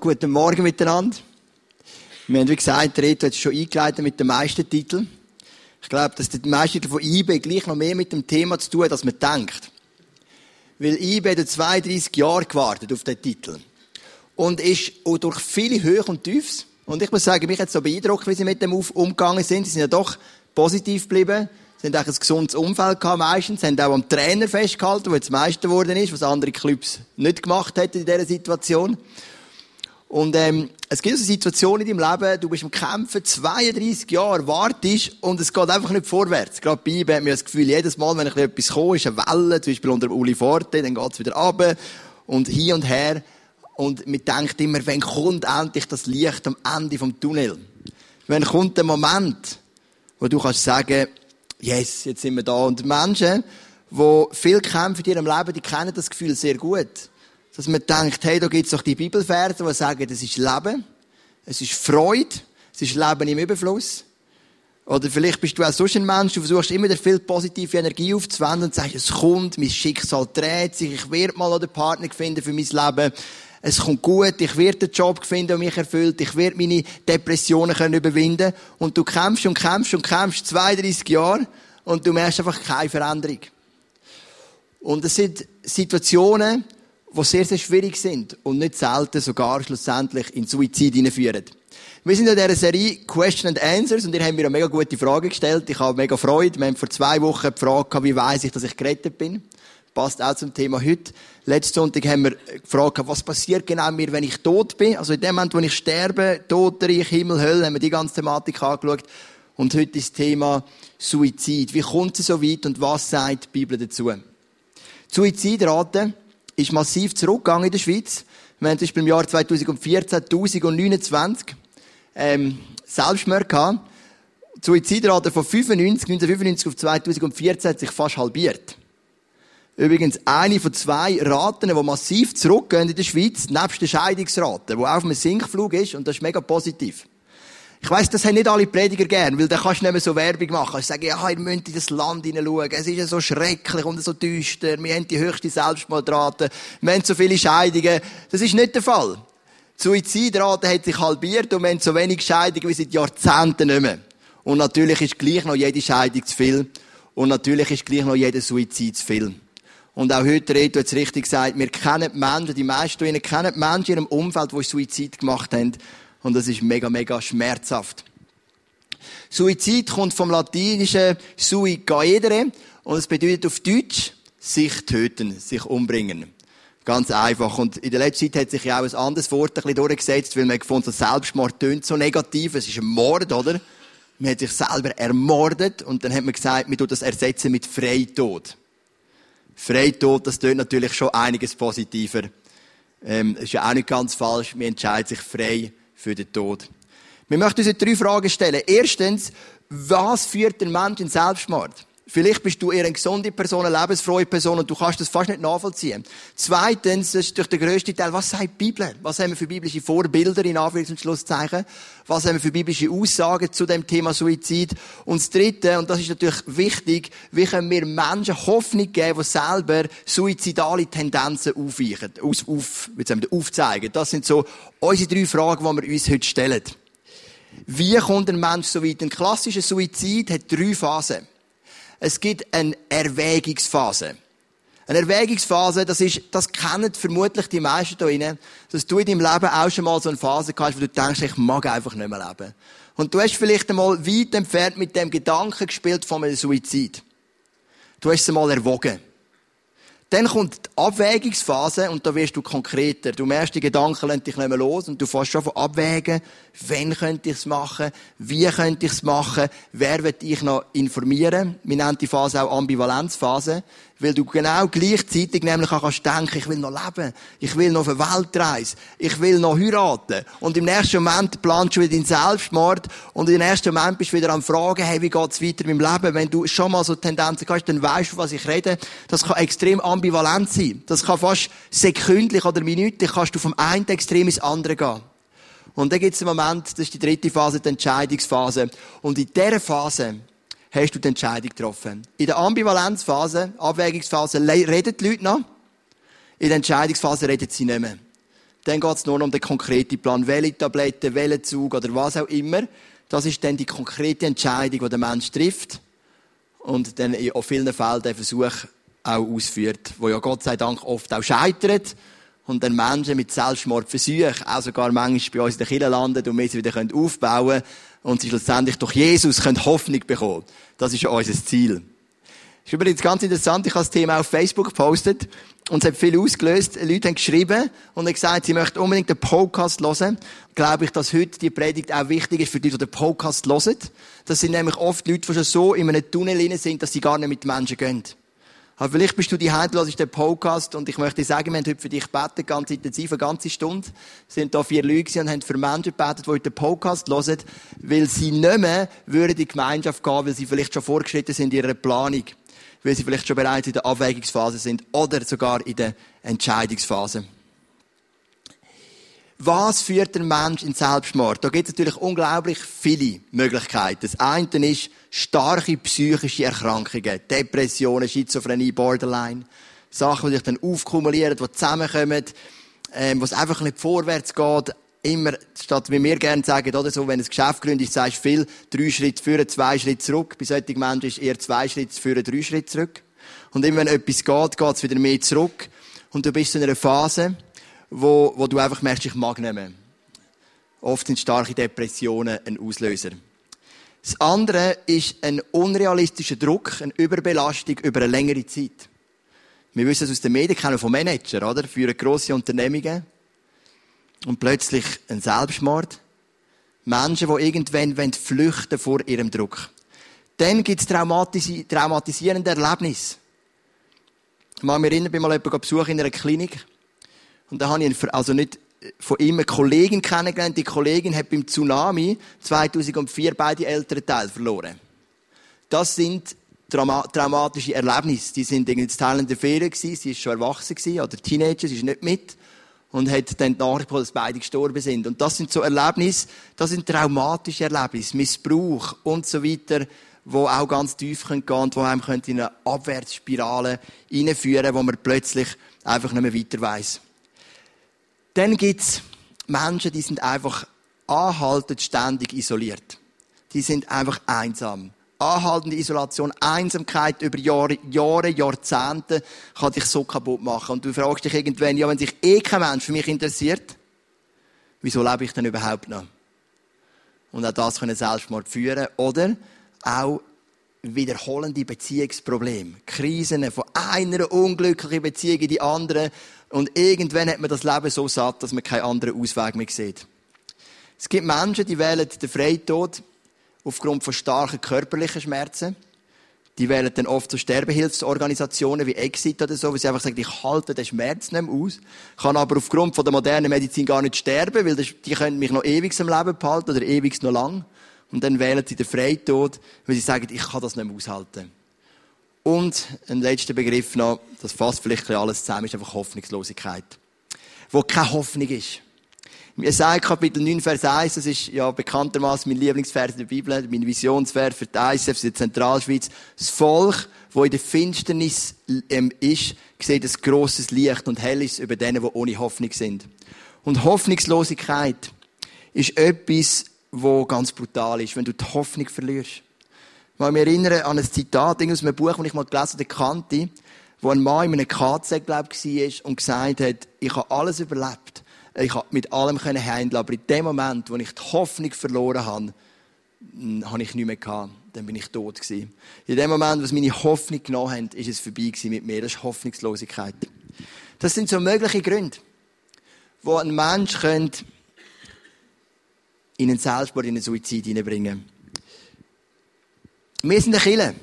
Guten Morgen miteinander. Wir haben, wie gesagt, Reto hat schon eingeleitet mit den meisten Titeln. Ich glaube, dass die meisten Titel von eBay gleich noch mehr mit dem Thema zu tun hat, als man denkt. Weil eBay hat 32 Jahre gewartet auf den Titel. Und ist auch durch viele Höhen und Tiefs. Und ich muss sagen, mich hat es so beeindruckt, wie sie mit dem umgegangen sind. Sie sind ja doch positiv geblieben. Sie haben auch ein gesundes Umfeld gehabt meistens. Sie haben auch am Trainer festgehalten, der jetzt Meister geworden ist, was andere Clubs nicht gemacht hätten in dieser Situation. Und ähm, es gibt so Situationen in deinem Leben, du bist am Kämpfen, 32 Jahre, wartest und es geht einfach nicht vorwärts. Gerade bei ihm hat mir das Gefühl, jedes Mal, wenn etwas kommt, ist eine Welle, zum Beispiel unter Uli Forte, dann geht's wieder runter und hier und her. Und man denkt immer, wann kommt endlich das Licht am Ende vom Tunnel? Wann kommt der Moment, wo du kannst sagen, yes, jetzt sind wir da. Und Menschen, die viel kämpfen in ihrem Leben, die kennen das Gefühl sehr gut dass man denkt, hey, da gibt's doch die Bibelverse, die sagen, das ist Leben, es ist Freude, es ist Leben im Überfluss. Oder vielleicht bist du auch so ein Mensch, du versuchst immer viel positive Energie aufzuwenden und sagst, es kommt, mein Schicksal dreht sich, ich werde mal einen Partner finden für mein Leben. Es kommt gut, ich werde den Job finden, der mich erfüllt, ich werde meine Depressionen können überwinden. Und du kämpfst und kämpfst und kämpfst 32 Jahre und du merkst einfach keine Veränderung. Und es sind Situationen, die sehr, sehr schwierig sind und nicht selten sogar schlussendlich in Suizid hineinführen. Wir sind in dieser Serie Question and Answers und ihr habt mir eine mega gute Frage gestellt. Ich habe mega Freude. Wir haben vor zwei Wochen gehabt, wie weiss ich, dass ich gerettet bin. Passt auch zum Thema heute. Letzten Sonntag haben wir gefragt, was passiert genau mir, wenn ich tot bin? Also in dem Moment, wo ich sterbe, Totenreich, Himmel, Hölle, haben wir die ganze Thematik angeschaut. Und heute ist das Thema Suizid. Wie kommt es so weit und was sagt die Bibel dazu? Suizidrate ist massiv zurückgegangen in der Schweiz. Wir haben zum Beispiel im Jahr 2014 1029 ähm, Selbstmorde gehabt. Die Suizidrate von 95, 1995 auf 2014 hat sich fast halbiert. Übrigens eine von zwei Raten, die massiv zurückgehen in der Schweiz, nebst der Scheidungsrate, die auf einem Sinkflug ist, und das ist mega positiv. Ich weiss, das haben nicht alle Prediger gern, weil dann kannst du nicht mehr so Werbung machen. Ich sage, ja, ihr müsst in das Land hineinschauen. Es ist ja so schrecklich und so düster. Wir haben die höchste Selbstmordrate. Wir haben so viele Scheidungen. Das ist nicht der Fall. Die Suizidrate hat sich halbiert und wir haben so wenig Scheidungen wie seit Jahrzehnten nicht mehr. Und natürlich ist gleich noch jede Scheidung zu viel. Und natürlich ist gleich noch jeder Suizid zu viel. Und auch heute redet jetzt richtig gesagt, wir kennen Menschen, die meisten von ihnen kennen Menschen in ihrem Umfeld, die Suizid gemacht haben. Und das ist mega, mega schmerzhaft. Suizid kommt vom lateinischen sui caedere und es bedeutet auf Deutsch sich töten, sich umbringen. Ganz einfach. Und in der letzten Zeit hat sich ja auch ein anderes Wort ein bisschen durchgesetzt, weil man gefunden hat, Selbstmord tönt so negativ. Es ist ein Mord, oder? Man hat sich selber ermordet und dann hat man gesagt, man tut das ersetzen mit Freitod. Freitod, das tönt natürlich schon einiges positiver. Ähm, ist ja auch nicht ganz falsch. Man entscheidet sich frei für den Tod. Wir möchten uns drei Fragen stellen. Erstens, was führt den Menschen in Selbstmord? Vielleicht bist du eher eine gesunde Person, eine lebensfrohe Person und du kannst das fast nicht nachvollziehen. Zweitens, das ist durch den grössten Teil, was sagt die Bibel? Was haben wir für biblische Vorbilder in Anführungs- und Schlusszeichen? Was haben wir für biblische Aussagen zu dem Thema Suizid? Und das Dritte, und das ist natürlich wichtig, wie können wir Menschen Hoffnung geben, die selber suizidale Tendenzen aufweichen, auf, auf, aufzeigen? Das sind so unsere drei Fragen, die wir uns heute stellen. Wie kommt ein Mensch so weit? Ein klassischer Suizid hat drei Phasen es gibt eine Erwägungsphase. Eine Erwägungsphase, das ist, das kennen vermutlich die meisten hier drinnen, dass du in deinem Leben auch schon mal so eine Phase hast, wo du denkst, ich mag einfach nicht mehr leben. Und du hast vielleicht einmal weit entfernt mit dem Gedanken gespielt von einem Suizid. Du hast es einmal erwogen. Dann kommt die Abwägungsphase und da wirst du konkreter. Du merkst, die Gedanken lassen dich nicht mehr los und du fährst schon von abwägen, wann könnte ich es machen, wie könnte ich es machen, wer wird ich noch informieren. Wir nennen die Phase auch Ambivalenzphase. Weil du genau gleichzeitig nämlich auch kannst denken, ich will noch leben, ich will noch auf eine Weltreise, ich will noch heiraten. Und im nächsten Moment planst du wieder den Selbstmord und im nächsten Moment bist du wieder am Fragen, hey, wie geht's weiter mit dem Leben? Wenn du schon mal so Tendenzen hast, dann weißt du, was ich rede. Das kann extrem ambivalent sein. Das kann fast sekündlich oder minütlich kannst du vom einen Extrem ins andere gehen. Und dann gibt es einen Moment, das ist die dritte Phase, die Entscheidungsphase. Und in dieser Phase hast du die Entscheidung getroffen. In der Ambivalenzphase, Abwägungsphase, reden die Leute noch. In der Entscheidungsphase reden sie nicht mehr. Dann geht es nur um den konkreten Plan, welche Tabletten, welchen Zug oder was auch immer. Das ist dann die konkrete Entscheidung, die der Mensch trifft und dann in vielen Fällen den Versuch auch ausführt, wo ja Gott sei Dank oft auch scheitert und dann Menschen mit Selbstmordversuchen auch sogar manchmal bei uns in der Kirche landen und wir sie wieder aufbauen können und sie schlussendlich durch Jesus können Hoffnung bekommen. Das ist ja unser Ziel. Das ist übrigens ganz interessant. Ich habe das Thema auf Facebook gepostet und es hat viel ausgelöst. Leute haben geschrieben und haben gesagt, sie möchten unbedingt den Podcast hören. Glaube ich, dass heute die Predigt auch wichtig ist für die, die den Podcast hören. Das sind nämlich oft Leute, die schon so in einem Tunnel sind, dass sie gar nicht mit Menschen gehen. Aber vielleicht bist du die Hand, ist der Podcast und ich möchte sagen, wir haben heute für dich gebeten, ganz intensiv, eine ganze Stunde. Es sind da vier Leute und haben für Menschen gebetet, die den Podcast hören, weil sie nicht mehr in die Gemeinschaft gehen, weil sie vielleicht schon vorgeschritten sind in ihrer Planung, weil sie vielleicht schon bereits in der Abwägungsphase sind oder sogar in der Entscheidungsphase. Was führt der Mensch in Selbstmord? Da gibt es natürlich unglaublich viele Möglichkeiten. Das eine ist starke psychische Erkrankungen, Depressionen, Schizophrenie, Borderline. Sachen, die sich dann aufkumulieren, die zusammenkommen, ähm, wo es einfach nicht vorwärts geht. Immer, statt wie wir gerne sagen, oder so, wenn ein Geschäft gründet, sagst du viel, drei Schritte führen, zwei Schritte zurück. Bei solchen Menschen ist eher zwei Schritte führen, drei Schritte zurück. Und immer wenn etwas geht, geht es wieder mehr zurück. Und du bist in einer Phase, wo, wo du einfach merkst, ich mag nicht mehr. Oft sind starke Depressionen ein Auslöser. Das andere ist ein unrealistischer Druck, eine Überbelastung über eine längere Zeit. Wir wissen es aus den Medien, kennen von Manager, oder? Führen grosse Unternehmungen. Und plötzlich ein Selbstmord. Menschen, die irgendwann flüchten vor ihrem Druck. Dann gibt es traumatisi traumatisierende Erlebnisse. Ich kann mich erinnern, ich bin mal jemanden besucht in einer Klinik. Und da habe ich, also nicht von ihm eine Kollegin kennengelernt. Die Kollegin hat beim Tsunami 2004 beide ältere Teile verloren. Das sind traumatische Erlebnisse. Die sind in Thailand der Ferien gewesen. Sie ist schon erwachsen gewesen, oder Teenager, sie ist nicht mit. Und hat dann die Nachricht bekommen, dass beide gestorben sind. Und das sind so Erlebnisse, das sind traumatische Erlebnisse, Missbrauch und so weiter, wo auch ganz tief gehen können und wo einem in eine Abwärtsspirale hineinführen wo man plötzlich einfach nicht mehr weiter weiss. Dann gibt's Menschen, die sind einfach anhaltend ständig isoliert. Die sind einfach einsam. Anhaltende Isolation, Einsamkeit über Jahre, Jahre, Jahrzehnte kann dich so kaputt machen. Und du fragst dich irgendwann, ja, wenn sich eh kein Mensch für mich interessiert, wieso lebe ich denn überhaupt noch? Und auch das können Selbstmord führen. Oder auch wiederholende Beziehungsprobleme. Krisen von einer unglücklichen Beziehung in die andere. Und irgendwann hat man das Leben so satt, dass man keinen anderen Ausweg mehr sieht. Es gibt Menschen, die wählen den Freitod aufgrund von starken körperlichen Schmerzen. Die wählen dann oft so Sterbehilfsorganisationen wie Exit oder so, weil sie einfach sagen, ich halte den Schmerz nicht mehr aus, kann aber aufgrund von der modernen Medizin gar nicht sterben, weil die können mich noch ewig im Leben behalten oder ewig noch lang. Und dann wählen sie den Freitod, weil sie sagen, ich kann das nicht mehr aushalten. Und ein letzter Begriff noch, das fasst vielleicht alles zusammen, ist einfach Hoffnungslosigkeit. Wo keine Hoffnung ist. Jesaja Kapitel 9, Vers 1, das ist ja bekanntermaßen mein Lieblingsvers in der Bibel, mein Visionsvers für die ISF, für die Zentralschweiz. Das Volk, wo in der Finsternis ähm, ist, sieht ein grosses Licht und hell ist über denen, die ohne Hoffnung sind. Und Hoffnungslosigkeit ist etwas, wo ganz brutal ist, wenn du die Hoffnung verlierst. Ich mich erinnern an ein Zitat aus einem Buch, das ich mal gelesen habe, kannte, wo ein Mann in einem KZ, glaube ich, war und gesagt hat, ich habe alles überlebt. Ich habe mit allem handeln aber in dem Moment, wo ich die Hoffnung verloren habe, hm, habe ich nichts mehr gehabt. Dann bin ich tot gewesen. In dem Moment, wo meine Hoffnung genommen haben, ist es vorbei gewesen mit mir. Das ist Hoffnungslosigkeit. Das sind so mögliche Gründe, wo ein Mensch könnte in einen Selbstmord, in einen Suizid hineinbringen. Wir sind eine Kille.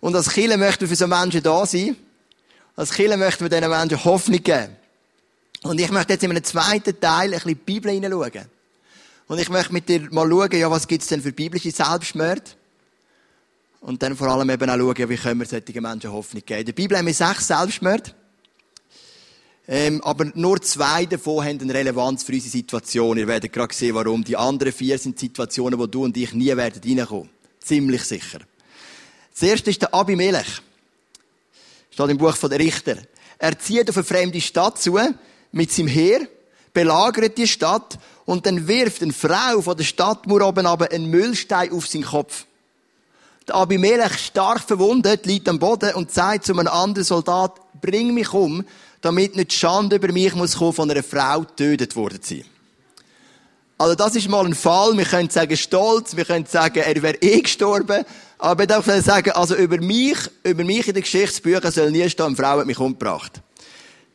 Und als Kille möchten wir für so Menschen da sein. Als Kille möchten wir diesen Menschen Hoffnung geben. Und ich möchte jetzt in einem zweiten Teil ein bisschen die Bibel hineinschauen. Und ich möchte mit dir mal schauen, ja, was gibt es denn für biblische Selbstmörder? Und dann vor allem eben auch schauen, wie können wir solchen Menschen Hoffnung geben. In der Bibel haben wir sechs Selbstmörder. Ähm, aber nur zwei davon haben eine Relevanz für unsere Situation. Ihr werdet gerade sehen, warum. Die anderen vier sind Situationen, wo du und ich nie werden reinkommen. Ziemlich sicher. Das erste ist der Abimelech. Steht im Buch von der Richter. Er zieht auf eine fremde Stadt zu, mit seinem Heer, belagert die Stadt und dann wirft eine Frau von der Stadtmauer oben aber einen Müllstein auf seinen Kopf. Der Abimelech, stark verwundet, liegt am Boden und sagt zu einem anderen Soldat, bring mich um, damit nicht Schande über mich muss kommen, von einer Frau getötet worden sein. Also das ist mal ein Fall, wir können sagen stolz, wir können sagen, er wäre eh gestorben, aber ich darf sagen, also über mich, über mich in den Geschichtsbüchern soll nie stehen, eine Frau hat mich umgebracht.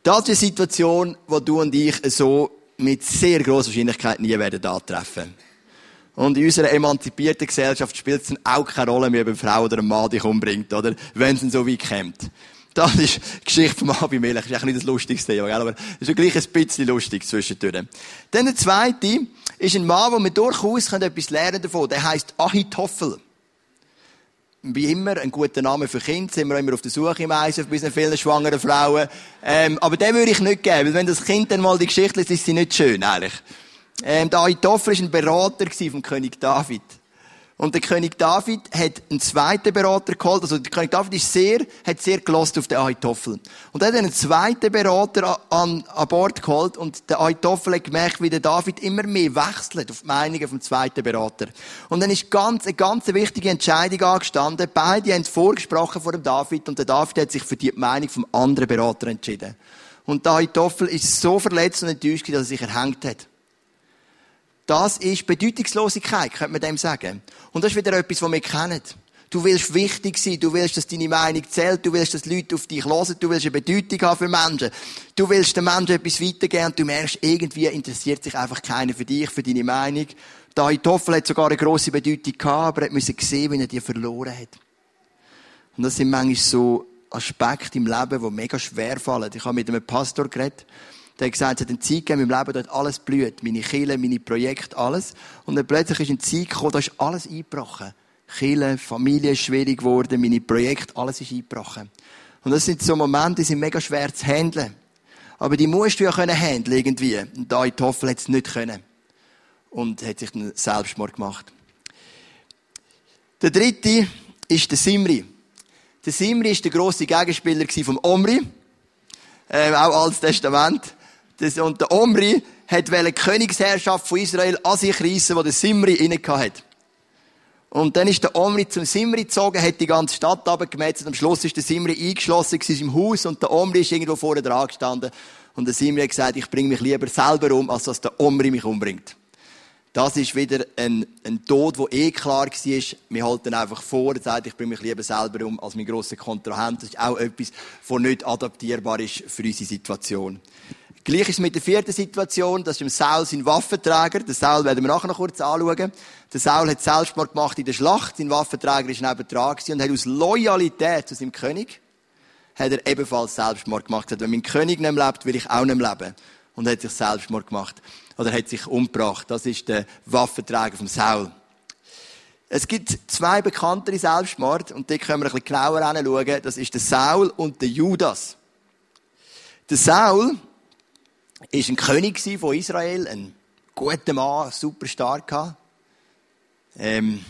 Das ist eine Situation, wo du und ich so mit sehr großer Wahrscheinlichkeit nie werden antreffen. Und in unserer emanzipierten Gesellschaft spielt es dann auch keine Rolle mehr, ob eine Frau oder ein Mann dich umbringt, oder? Wenn es dann so weit kommt. Das ist die Geschichte von Abimelech. Das ist eigentlich nicht das lustigste Thema, aber es ist gleich ein bisschen lustig zwischendurch. Dann der zweite ist ein Mann, wo wir durchaus etwas lernen davon. Der heißt Ahitophel wie immer, ein guter Name für Kinder, sind wir immer auf der Suche im Eisen bei vielen schwangeren Frauen. Ähm, aber den würde ich nicht geben, weil wenn das Kind dann mal die Geschichte liest, ist sie nicht schön, ehrlich. Ähm, der Ahitophel war ein Berater vom König David. Und der König David hat einen zweiten Berater geholt. Also der König David ist sehr, hat sehr gelost auf den Ahitophel. Und er hat einen zweiten Berater an, an Bord geholt und der Ahitophel hat gemerkt, wie der David immer mehr wechselt auf die Meinungen vom zweiten Berater. Und dann ist ganz, eine ganz wichtige Entscheidung angestanden. Beide haben vorgesprochen vor dem David und der David hat sich für die Meinung vom anderen Berater entschieden. Und der Ahitophel ist so verletzt und enttäuscht, dass er sich erhängt hat. Das ist Bedeutungslosigkeit, könnte man dem sagen. Und das ist wieder etwas, was wir kennen. Du willst wichtig sein, du willst, dass deine Meinung zählt, du willst, dass Leute auf dich hören, du willst eine Bedeutung haben für Menschen. Du willst den Menschen etwas weitergeben und du merkst, irgendwie interessiert sich einfach keiner für dich, für deine Meinung. Da Toffel hat sogar eine grosse Bedeutung gehabt, aber er musste sehen, wie er die verloren hat. Und das sind manchmal so Aspekte im Leben, die mega schwer fallen. Ich habe mit einem Pastor geredet, der hat gesagt, es hat eine Zeit gegeben, im Leben dort alles blüht. Meine Kirche, meine Projekte, alles. Und dann plötzlich ist eine Zeit gekommen, da ist alles eingebrochen. Kirche, Familie ist schwierig geworden, meine Projekte, alles ist eingebrochen. Und das sind so Momente, die sind mega schwer zu handeln. Aber die musst du ja können handeln, irgendwie. Und da in Toffel hat es nicht können. Und hat sich dann Selbstmord gemacht. Der dritte ist der Simri. Der Simri ist der grosse Gegenspieler vom Omri. Ähm, auch Altes Testament. Das, und der Omri hat die Königsherrschaft von Israel an sich reissen, wo der Simri inne hat. Und dann ist der Omri zum Simri gezogen, hat die ganze Stadt abgemetzt und am Schluss ist der Simri eingeschlossen im Haus und der Omri ist irgendwo vorne dran gestanden. Und der Simri hat gesagt, ich bringe mich lieber selber um, als dass der Omri mich umbringt. Das ist wieder ein, ein Tod, der eh klar war. Wir halten einfach vor sagen, ich bringe mich lieber selber um als mein grosser Kontrahent. Das ist auch etwas, das nicht adaptierbar ist für unsere Situation. Gleich ist mit der vierten Situation, das ist im Saul sein Waffenträger. Den Saul werden wir nachher noch kurz anschauen. Der Saul hat Selbstmord gemacht in der Schlacht. Sein Waffenträger ist neben dran und hat aus Loyalität zu seinem König, hat er ebenfalls Selbstmord gemacht. Er hat, wenn mein König nicht lebt, will ich auch nicht leben. Und hat sich Selbstmord gemacht. Oder hat sich umgebracht. Das ist der Waffenträger vom Saul. Es gibt zwei bekanntere Selbstmord, und die können wir ein bisschen genauer anschauen. Das ist der Saul und der Judas. Der Saul ist ein König von Israel, ein guter Mann, super stark. Ähm,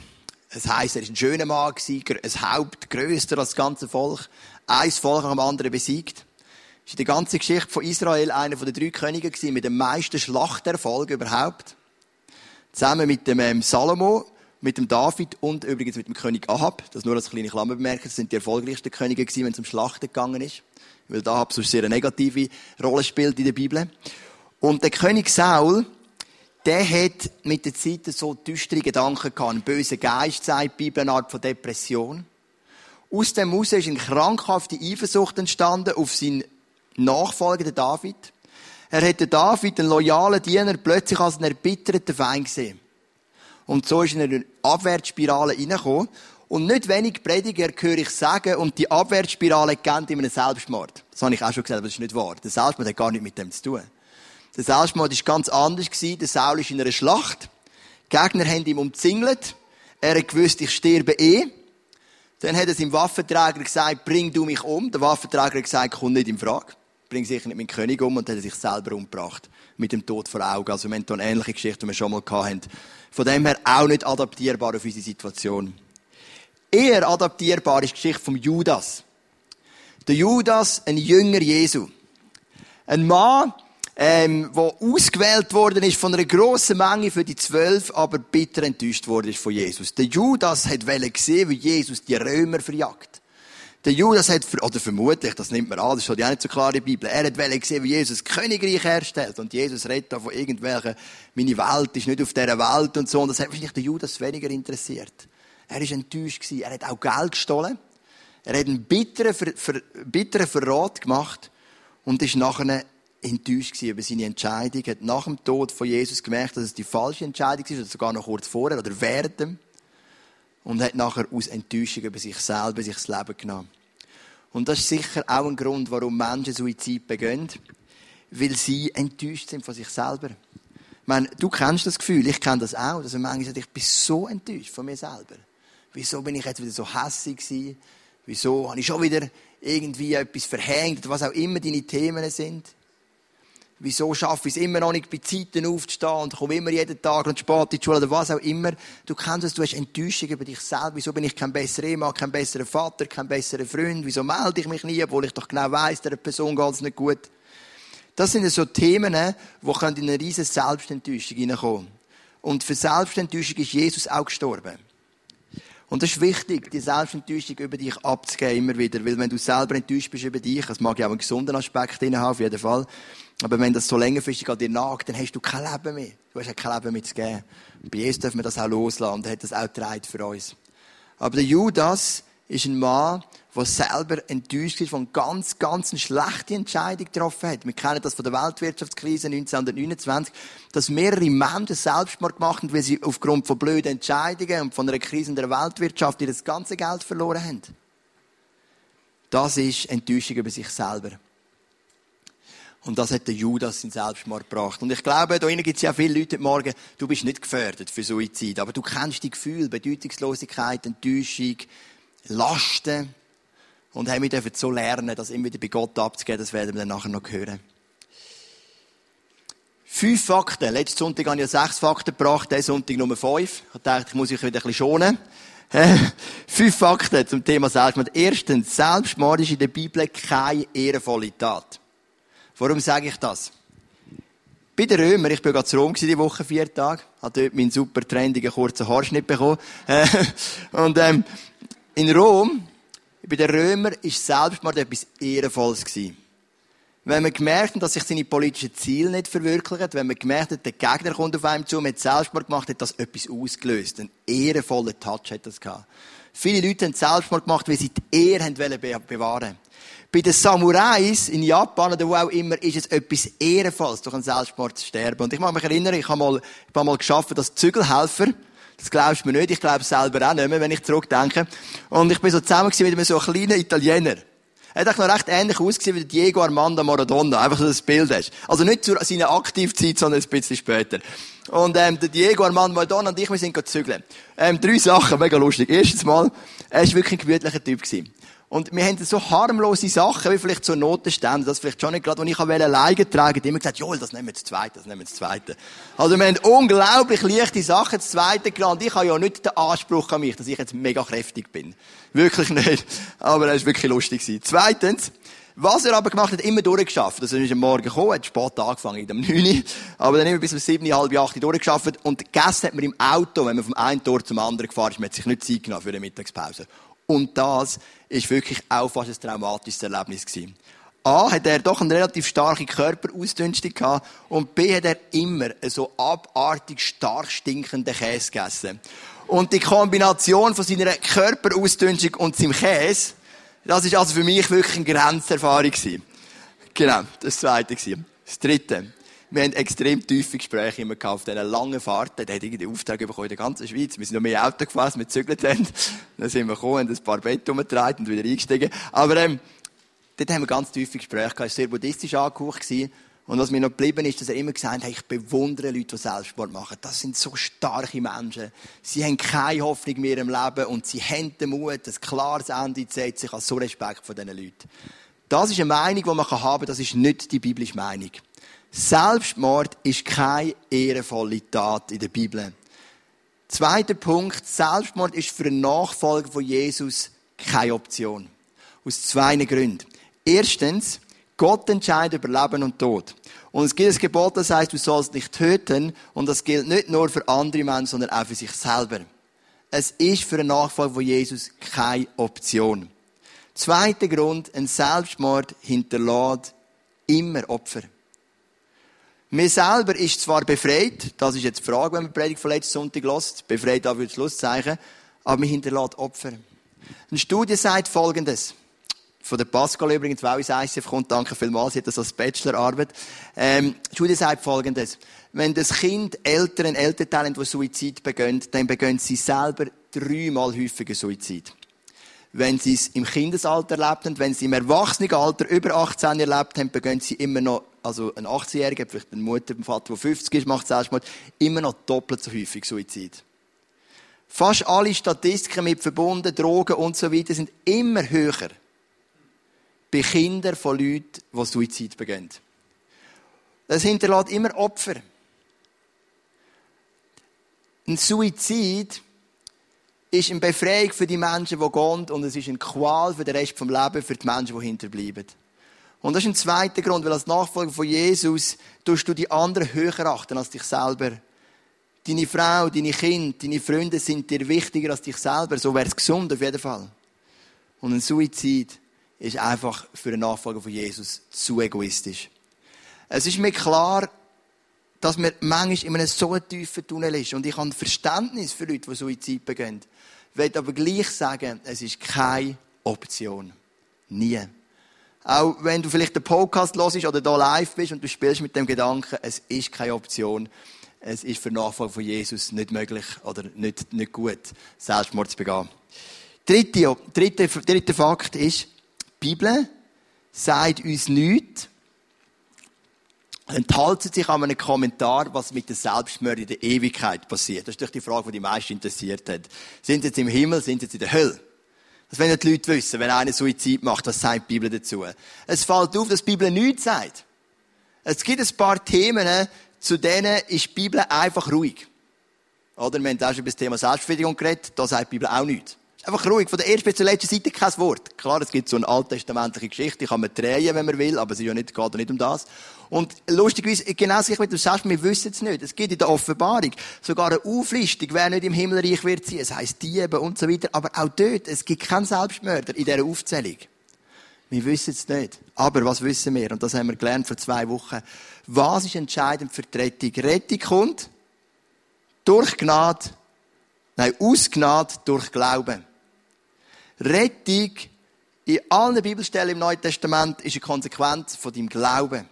das heisst, er war ein schöner Mann, ein Haupt, grösster als das ganze Volk. Ein Volk dem anderen besiegt. Ist in der ganzen Geschichte von Israel einer der drei Könige mit dem meisten Schlachterfolg überhaupt. Zusammen mit dem ähm, Salomo, mit dem David und übrigens mit dem König Ahab. Das nur als kleine Klammer bemerken. Das sind die erfolgreichsten Könige gewesen, wenn es um Schlachten gegangen ist weil da Ahab sonst sehr eine negative Rolle spielt in der Bibel. Und der König Saul, der hat mit der Zeit so düstere Gedanken gehabt. Ein böser Geist, sagt die Bibel, eine Art von Depression. Aus dem heraus ist eine krankhafte Eifersucht entstanden auf seinen Nachfolger, den David. Er hat den David, den loyalen Diener, plötzlich als einen erbitterten Feind gesehen. Und so ist er in eine Abwärtsspirale reingekommen. Und nicht wenig Prediger höre ich sagen, und die Abwärtsspirale kennt in einem Selbstmord. Das habe ich auch schon gesagt, aber das ist nicht wahr. Der Selbstmord hat gar nichts mit dem zu tun. Der Selbstmord war ganz anders. Der Saul ist in einer Schlacht. Die Gegner haben ihn umzingelt. Er hat gewusst, ich sterbe eh. Dann hat er seinem Waffenträger gesagt, bring du mich um. Der Waffenträger hat gesagt, komm nicht in Frage. Bring sicher nicht meinen König um. Und dann hat er sich selber umgebracht. Mit dem Tod vor Augen. Also wir haben hier eine ähnliche Geschichte, die wir schon mal hatten. Von dem her auch nicht adaptierbar auf unsere Situation. Eher adaptierbar ist die Geschichte vom Judas. Der Judas, ein Jünger Jesu. Ein Mann, ähm, wo ausgewählt worden ist von einer grossen Menge für die zwölf, aber bitter enttäuscht worden ist von Jesus. Der Judas hat gesehen, wie Jesus die Römer verjagt. Der Judas hat, oder vermutlich, das nimmt man an, das steht ja nicht so klar in der Bibel, er hat gesehen, wie Jesus das Königreich herstellt. Und Jesus redet da von irgendwelchen, meine Welt ist nicht auf dieser Welt und so. Und das hat wahrscheinlich der Judas weniger interessiert. Er ist enttäuscht. Er hat auch Geld gestohlen. Er hat einen bitteren, Ver, Ver, bitteren Verrat gemacht und ist nachher enttäuscht über seine Entscheidung. Er hat nach dem Tod von Jesus gemerkt, dass es die falsche Entscheidung ist, oder sogar noch kurz vorher oder während dem und hat nachher aus Enttäuschung über sich selber sich das Leben genommen. Und das ist sicher auch ein Grund, warum Menschen Suizid begehen, weil sie enttäuscht sind von sich selber. Ich meine, du kennst das Gefühl, ich kenne das auch, dass man manchmal sagt, ich bin so enttäuscht von mir selber. Wieso bin ich jetzt wieder so hässlich gewesen? Wieso habe ich schon wieder irgendwie etwas verhängt, was auch immer deine Themen sind? Wieso schaffe ich es immer noch nicht, bei Zeiten aufzustehen und komme immer jeden Tag und spät in die Schule oder was auch immer. Du kennst es, du hast Enttäuschung über dich selber. Wieso bin ich kein besserer Ehemann, kein besserer Vater, kein besserer Freund? Wieso melde ich mich nie, obwohl ich doch genau weiss, der Person geht es nicht gut? Das sind so Themen, die in eine riesige Selbstenttäuschung hineinkommen. Und für Selbstenttäuschung ist Jesus auch gestorben. Und das ist wichtig, die Selbstenttäuschung über dich abzugeben, immer wieder. Weil wenn du selber enttäuscht bist über dich, das mag ja auch einen gesunden Aspekt haben, auf jeden Fall. Aber wenn das so längerfristig an dir nagt, dann hast du kein Leben mehr. Du hast ja kein Leben mehr zu geben. bei Jesus dürfen wir das auch loslassen. Und er hat das auch getragen für uns. Aber der Judas ist ein Mann, der selber enttäuscht ist, von ganz, ganz eine schlechte Entscheidung getroffen hat. Wir kennen das von der Weltwirtschaftskrise 1929, dass mehrere Menschen Selbstmord gemacht haben, weil sie aufgrund von blöden Entscheidungen und von einer Krise in der Weltwirtschaft ihr das ganze Geld verloren haben. Das ist Enttäuschung über sich selber. Und das hat der Judas in Selbstmord gebracht. Und ich glaube, da gibt es ja viele Leute heute Morgen, du bist nicht gefördert für Suizid, aber du kennst die Gefühle, Bedeutungslosigkeit, Enttäuschung, Lasten. Und haben wir dürfen so lernen, das immer wieder bei Gott abzugeben, das werden wir dann nachher noch hören. Fünf Fakten. Letzten Sonntag habe ich ja sechs Fakten gebracht, diesen Sonntag Nummer fünf. Ich dachte, ich muss mich wieder ein bisschen schonen. Fünf Fakten zum Thema Selbstmord. Erstens, Selbstmord ist in der Bibel keine ehrenvolle Tat. Warum sage ich das? Bei den Römern, ich bin gerade zu Rom die Woche vier Tage, habe dort meinen super trendigen kurzen Haarschnitt bekommen. und ähm, in Rom, bei den Römern, ist Selbstmord etwas Ehrenvolles gewesen. Wenn man gemerkt hat, dass sich seine politischen Ziele nicht verwirklichen, wenn man gemerkt hat, der Gegner kommt auf einem zu, man hat Selbstmord gemacht, hat das etwas ausgelöst. Ein ehrenvoller Touch hat das gehabt. Viele Leute haben Selbstmord gemacht, weil sie die Ehre bewahren wollten. Bei den Samurais in Japan oder wo auch immer ist es etwas Ehrenvolles, durch einen Selbstmord zu sterben. Und ich mag mich erinnern, ich habe mal, ich habe mal geschafft als Zügelhelfer. Das glaubst du mir nicht, ich glaube selber auch nicht mehr, wenn ich zurückdenke. Und ich bin so zusammen mit einem so kleinen Italiener. Er hat noch recht ähnlich ausgesehen wie Diego Armando Maradona. Einfach so das Bild hast. Also nicht zu seiner Aktivzeit, sondern ein bisschen später. Und, ähm, der Diego Armando Maradona und ich, wir sind zügeln. Ähm, drei Sachen, mega lustig. Erstens mal, er war wirklich ein gemütlicher Typ gewesen. Und wir haben so harmlose Sachen, wie vielleicht so Notenstände, das vielleicht schon nicht gerade, wo ich alleine tragen wollte, immer gesagt, Joel, das nehmen wir zu zweit, das nehmen wir zu zweite. Also wir haben unglaublich leichte Sachen zu zweite gelernt. Ich habe ja nicht den Anspruch an mich, dass ich jetzt mega kräftig bin. Wirklich nicht. Aber das war wirklich lustig. Zweitens, was er aber gemacht hat, immer durchgeschafft. Also, er ist am Morgen gekommen, hat spät angefangen, um 9 Uhr, aber dann immer bis um 7, halb 8 Uhr durchgeschafft. Und gegessen hat man im Auto, wenn man vom einen Tor zum anderen gefahren ist. Man hat sich nicht Zeit genommen für eine Mittagspause. Und das ist wirklich auch fast ein traumatisches Erlebnis gewesen. A, hat er doch eine relativ starke Körperausdünstung gehabt und B, hat er immer so abartig stark stinkenden Käse gegessen. Und die Kombination von seiner Körperausdünstung und seinem Käse, das ist also für mich wirklich eine Grenzerfahrung gewesen. Genau, das zweite gewesen. Das dritte. Wir haben extrem tiefe Gespräche immer gehabt auf diesen langen Fahrten. Der hat irgendwie den Auftrag bekommen in der ganzen Schweiz. Wir sind noch mehr Auto gefahren, wir gezügelt haben. Dann sind wir gekommen, haben ein paar Betten umgetragen und wieder eingestiegen. Aber, ähm, dort haben wir ganz tiefe Gespräche gehabt. Es war sehr buddhistisch angehaucht. Und was mir noch geblieben ist, dass er immer gesagt hat, ich bewundere Leute, die Selbstsport machen. Das sind so starke Menschen. Sie haben keine Hoffnung mehr im Leben und sie haben den Mut, ein klares Ende zu setzen. Ich habe so Respekt vor diesen Leuten. Das ist eine Meinung, die man haben kann. Das ist nicht die biblische Meinung. Selbstmord ist keine ehrenvolle Tat in der Bibel. Zweiter Punkt. Selbstmord ist für einen Nachfolger von Jesus keine Option. Aus zwei Gründen. Erstens, Gott entscheidet über Leben und Tod. Und es gibt ein Gebot, das heißt, du sollst nicht töten. Und das gilt nicht nur für andere Menschen, sondern auch für sich selber. Es ist für einen Nachfolger von Jesus keine Option. Zweiter Grund, ein Selbstmord hinterlässt immer Opfer. Mir selber ist zwar befreit, das ist jetzt die Frage, wenn man die Predigt von letzten Sonntag lässt, befreit auch für das Schlusszeichen, aber mir hinterlässt Opfer. Eine Studie sagt Folgendes. Von der Pascal übrigens, weil ins ICF kommt, danke vielmals, sie hat das als Bachelorarbeit. Ähm, die Studie sagt Folgendes. Wenn das Kind Eltern, ein Elternteil die Suizid begönnt, dann begönnt sie selber dreimal häufiger Suizid wenn sie es im Kindesalter erlebt haben, wenn sie im Erwachsenenalter über 18 erlebt haben, begönnen sie immer noch, also ein 18-Jähriger, vielleicht eine Mutter, ein Vater, der 50 ist, macht Selbstmord, immer noch doppelt so häufig Suizid. Fast alle Statistiken mit verbunden, Drogen und so weiter sind immer höher bei Kindern von Leuten, die Suizid begehen. Das hinterlässt immer Opfer. Ein Suizid ist eine Befreiung für die Menschen, die gehen, und es ist eine Qual für den Rest des Lebens für die Menschen, die hinterbleiben. Und das ist ein zweiter Grund, weil als Nachfolger von Jesus tust du die anderen höher achten als dich selber. Deine Frau, deine Kinder, deine Freunde sind dir wichtiger als dich selber. So wäre es gesund auf jeden Fall. Und ein Suizid ist einfach für einen Nachfolger von Jesus zu egoistisch. Es ist mir klar, dass man manchmal in einem so tiefen Tunnel ist. Und ich habe Verständnis für Leute, die Suizid begehen. Ich will aber gleich sagen, es ist keine Option. Nie. Auch wenn du vielleicht den Podcast hörst oder da live bist und du spielst mit dem Gedanken, es ist keine Option. Es ist für Nachfolger von Jesus nicht möglich oder nicht, nicht gut, Selbstmord zu begehen. Dritter, dritter, dritter Fakt ist, die Bibel sagt uns nichts, enthalten sich an einem Kommentar, was mit der Selbstmord in der Ewigkeit passiert. Das ist doch die Frage, die die meisten interessiert hat. Sind sie jetzt im Himmel, sind sie jetzt in der Hölle? Das wollen die Leute wissen, wenn einer Suizid macht, was sagt die Bibel dazu? Es fällt auf, dass die Bibel nichts sagt. Es gibt ein paar Themen, zu denen ist die Bibel einfach ruhig. Oder, wir haben auch schon über das Thema Selbstbefriedigung geredet, da sagt die Bibel auch nichts. Einfach ruhig, von der ersten bis zur letzten Seite kein Wort. Klar, es gibt so eine alttestamentliche Geschichte, die kann man drehen, wenn man will, aber es ist ja nicht, geht ja nicht um das. Und lustigerweise, genau sich mit dem Selbstmord, wir wissen es nicht. Es gibt in der Offenbarung sogar eine Auflistung, wer nicht im Himmelreich wird sein. Es heisst Diebe und so weiter. Aber auch dort, es gibt keinen Selbstmörder in dieser Aufzählung. Wir wissen es nicht. Aber was wissen wir? Und das haben wir gelernt vor zwei Wochen. Was ist entscheidend für die Rettung? Rettung kommt durch Gnade, nein, aus Gnade durch Glauben. Rettung in allen Bibelstellen im Neuen Testament ist eine Konsequenz von deinem Glauben.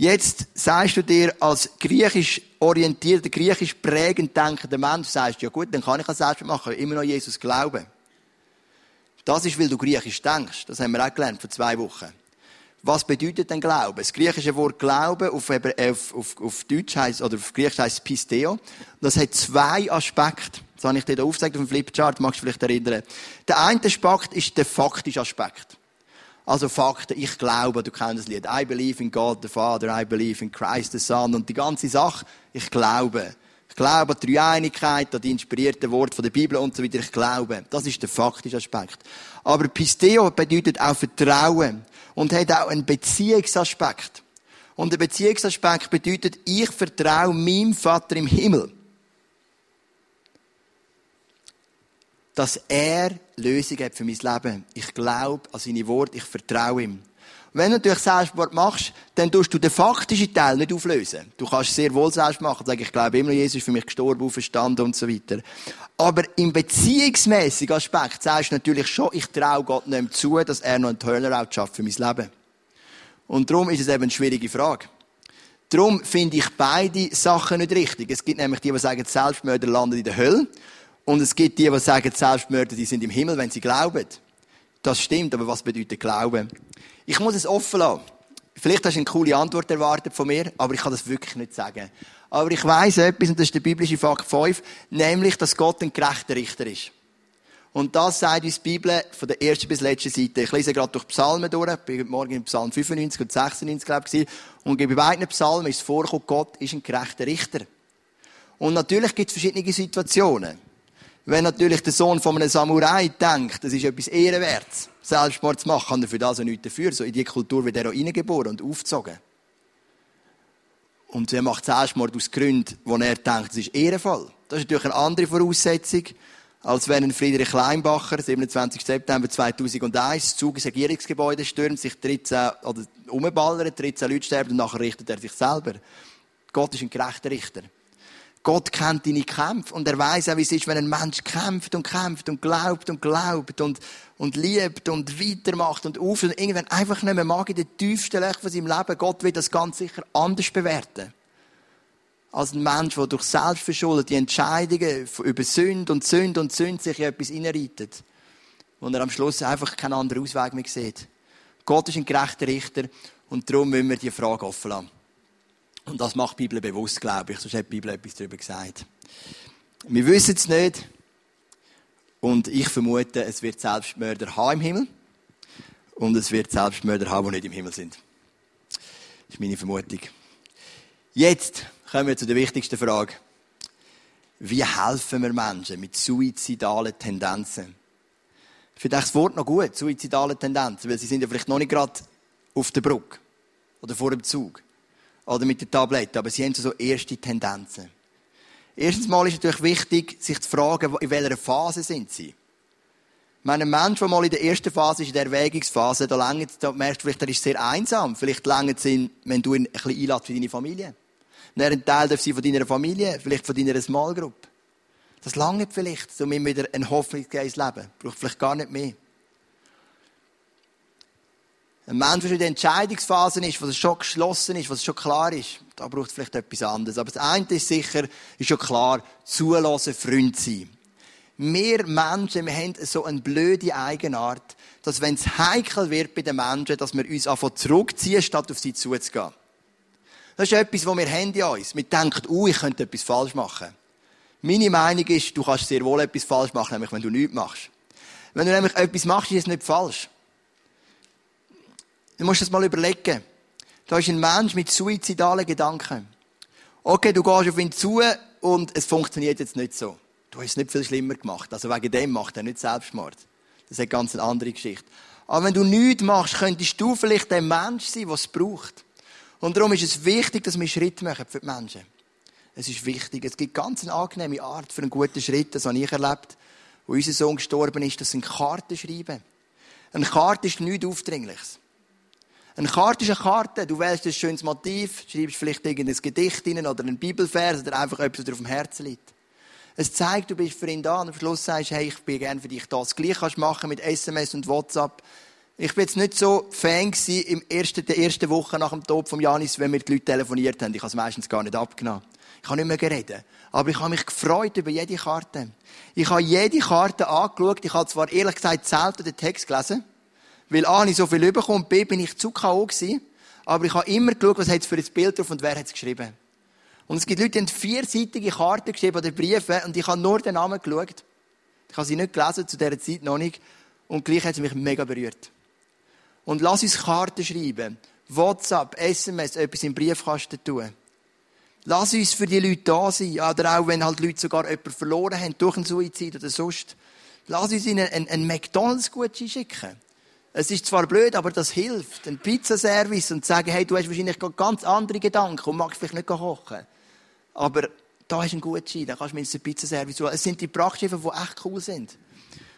Jetzt sagst du dir als griechisch orientierter, griechisch prägend denkender Mensch, sagst ja gut, dann kann ich es selbst machen, immer noch Jesus glauben. Das ist, weil du griechisch denkst. Das haben wir auch gelernt vor zwei Wochen. Was bedeutet denn Glauben? Das griechische Wort Glauben auf, auf, auf, auf Deutsch heißt, oder auf Griechisch heißt Pisteo. Das hat zwei Aspekte. Das habe ich dir da aufgezeigt auf dem Flipchart, magst du vielleicht erinnern. Der eine Aspekt ist der faktische Aspekt. Also Fakten, ich glaube, du kennst das Lied. I believe in God the Father, I believe in Christ the Son. Und die ganze Sache, ich glaube. Ich glaube an die Dreieinigkeit, an die inspirierten Worte der Bibel und so weiter. Ich glaube. Das ist der faktische Aspekt. Aber Pisteo bedeutet auch Vertrauen und hat auch einen Beziehungsaspekt. Und der Beziehungsaspekt bedeutet, ich vertraue meinem Vater im Himmel. Dass er Lösung hat für mein Leben. Ich glaube an seine Worte, ich vertraue ihm. Wenn du natürlich Selbstmord machst, dann tust du den faktischen Teil nicht auflösen. Du kannst sehr wohl selbst machen, sagen, ich glaube immer, Jesus ist für mich gestorben, auferstanden und so weiter. Aber im beziehungsmäßigen Aspekt sagst du natürlich schon, ich traue Gott nicht mehr zu, dass er noch einen Turnaround schafft für mein Leben. Und darum ist es eben eine schwierige Frage. Darum finde ich beide Sachen nicht richtig. Es gibt nämlich die, die sagen, Selbstmörder landen in der Hölle. Und es gibt die, die sagen, Selbstmörder, die sind im Himmel, wenn sie glauben. Das stimmt, aber was bedeutet Glauben? Ich muss es offen lassen. Vielleicht hast du eine coole Antwort erwartet von mir, aber ich kann das wirklich nicht sagen. Aber ich weiss etwas, und das ist der biblische Fakt 5, nämlich, dass Gott ein gerechter Richter ist. Und das sagt uns die Bibel von der ersten bis letzten Seite. Ich lese gerade durch Psalmen durch. Ich bin heute Morgen in Psalm 95 und 96, glaube ich, und bei beiden Psalmen ist es vorgekommen, Gott ist ein gerechter Richter. Und natürlich gibt es verschiedene Situationen. Wenn natürlich der Sohn von einem Samurai denkt, das ist etwas Ehrenwertes, Selbstmord zu machen, kann er für das auch nichts dafür. So in die Kultur wird er auch reingeboren und aufgezogen. Und er macht Selbstmord aus Gründen, wo er denkt, es ist ehrenvoll. Das ist natürlich eine andere Voraussetzung, als wenn ein Friedrich Kleinbacher, 27. September 2001, das Zug ins Regierungsgebäude stürmt, sich 13, oder umballert, 13 Leute sterben und nachher richtet er sich selber. Gott ist ein gerechter Richter. Gott kennt deine Kämpfe und er weiß auch, wie es ist, wenn ein Mensch kämpft und kämpft und glaubt und glaubt und, und liebt und weitermacht und auf und irgendwann einfach nicht mehr mag in den tiefsten Löchern von seinem Leben. Gott wird das ganz sicher anders bewerten. Als ein Mensch, der durch selbstverschuldete Entscheidungen über Sünde und Sünde und Sünde sich in etwas hineinreitet. Und er am Schluss einfach keinen anderen Ausweg mehr sieht. Gott ist ein gerechter Richter und darum müssen wir die Frage offen lassen. Und das macht die Bibel bewusst, glaube ich. Sonst hat die Bibel etwas darüber gesagt. Wir wissen es nicht. Und ich vermute, es wird Selbstmörder haben im Himmel. Und es wird Selbstmörder haben, die nicht im Himmel sind. Das ist meine Vermutung. Jetzt kommen wir zu der wichtigsten Frage. Wie helfen wir Menschen mit suizidalen Tendenzen? Ich finde das Wort noch gut, suizidale Tendenzen, weil sie sind ja vielleicht noch nicht gerade auf der Brücke oder vor dem Zug oder mit der Tablette, aber sie haben so erste Tendenzen. Erstens mal ist es natürlich wichtig, sich zu fragen, in welcher Phase sind sie. Wenn ein Mensch, der mal in der ersten Phase ist, in der Erwägungsphase, da, längert, da merkst du vielleicht, er ist sehr einsam. Vielleicht längert es ihn, wenn du ihn ein bisschen einlädst für deine Familie. Er ein Teil darf sein von deiner Familie, vielleicht von deiner Small Group. Das langt vielleicht, um ihm wieder ein hoffnungsvolles Leben. Braucht vielleicht gar nicht mehr. Ein Mensch, der in der Entscheidungsphase ist, wo es schon geschlossen ist, wo es schon klar ist, da braucht es vielleicht etwas anderes. Aber das eine ist sicher, ist schon klar, zulassen, Freund sein. Wir Menschen, wir haben so eine blöde Eigenart, dass wenn es heikel wird bei den Menschen, dass wir uns einfach zurückziehen, statt auf sie zuzugehen. Das ist etwas, was wir haben in uns. Wir denken, uh, ich könnte etwas falsch machen. Meine Meinung ist, du kannst sehr wohl etwas falsch machen, nämlich wenn du nichts machst. Wenn du nämlich etwas machst, ist es nicht falsch. Du musst das mal überlegen. Da ist ein Mensch mit suizidalen Gedanken. Okay, du gehst auf ihn zu und es funktioniert jetzt nicht so. Du hast es nicht viel schlimmer gemacht. Also wegen dem macht er nicht Selbstmord. Das ist eine ganz andere Geschichte. Aber wenn du nichts machst, könntest du vielleicht der Mensch sein, der es braucht. Und darum ist es wichtig, dass wir Schritt machen für die Menschen. Es ist wichtig. Es gibt ganz eine angenehme Art für einen guten Schritt. Das habe ich erlebt. Wo unser Sohn gestorben ist, das sind Karten schreiben. Eine Karte ist nichts Aufdringliches. Eine Karte ist eine Karte. Du wählst ein schönes Motiv, schreibst vielleicht irgendein Gedicht hinein oder einen Bibelvers oder einfach etwas, was dir auf dem Herzen liegt. Es zeigt, du bist für ihn da und am Schluss sagst, hey, ich bin gerne für dich da. Das Gleiche kannst du machen mit SMS und WhatsApp. Ich bin jetzt nicht so Fan gewesen im ersten, der ersten Woche nach dem Tod von Janis, wenn wir die Leute telefoniert haben. Ich habe es meistens gar nicht abgenommen. Ich habe nicht mehr geredet. Aber ich habe mich gefreut über jede Karte. Ich habe jede Karte angeschaut. Ich habe zwar ehrlich gesagt selten den Text gelesen, weil A, nicht so viel bekommen, B, bin ich zu K.O. gewesen. Aber ich habe immer geschaut, was hat es für ein Bild drauf und wer hat es geschrieben. Und es gibt Leute, die haben vierseitige Karten geschrieben oder Briefe und ich habe nur den Namen geschaut. Ich habe sie nicht gelesen, zu dieser Zeit noch nicht. Und gleich hat sie mich mega berührt. Und lass uns Karten schreiben. WhatsApp, SMS, etwas im Briefkasten tun. Lass uns für die Leute da sein. Oder auch wenn halt Leute sogar jemanden verloren haben durch einen Suizid oder sonst. Lass uns ihnen einen, einen McDonalds-Gutschein schicken. Es ist zwar blöd, aber das hilft. Ein Pizzaservice und sagen, hey, du hast wahrscheinlich ganz andere Gedanken und magst vielleicht nicht kochen. Aber da du einen Gutschein, dann kannst du mindestens einen Pizzaservice holen. Es sind die Prachtschiffe, die echt cool sind.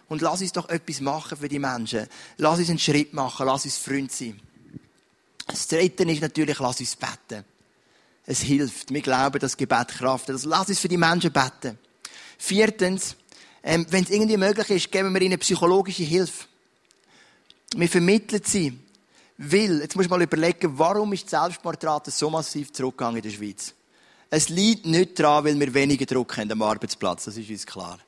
Und lass uns doch etwas machen für die Menschen. Lass uns einen Schritt machen. Lass uns Freund sein. Das Dritte ist natürlich, lass uns beten. Es hilft. Wir glauben, dass Gebet Kraft hat. Also lass uns für die Menschen beten. Viertens, ähm, wenn es irgendwie möglich ist, geben wir ihnen psychologische Hilfe. Wir vermitteln sie. Weil, jetzt muss man mal überlegen, warum ist die Selbstmordrate so massiv zurückgegangen in der Schweiz? Es liegt nicht daran, weil wir weniger Druck haben am Arbeitsplatz. Das ist uns klar.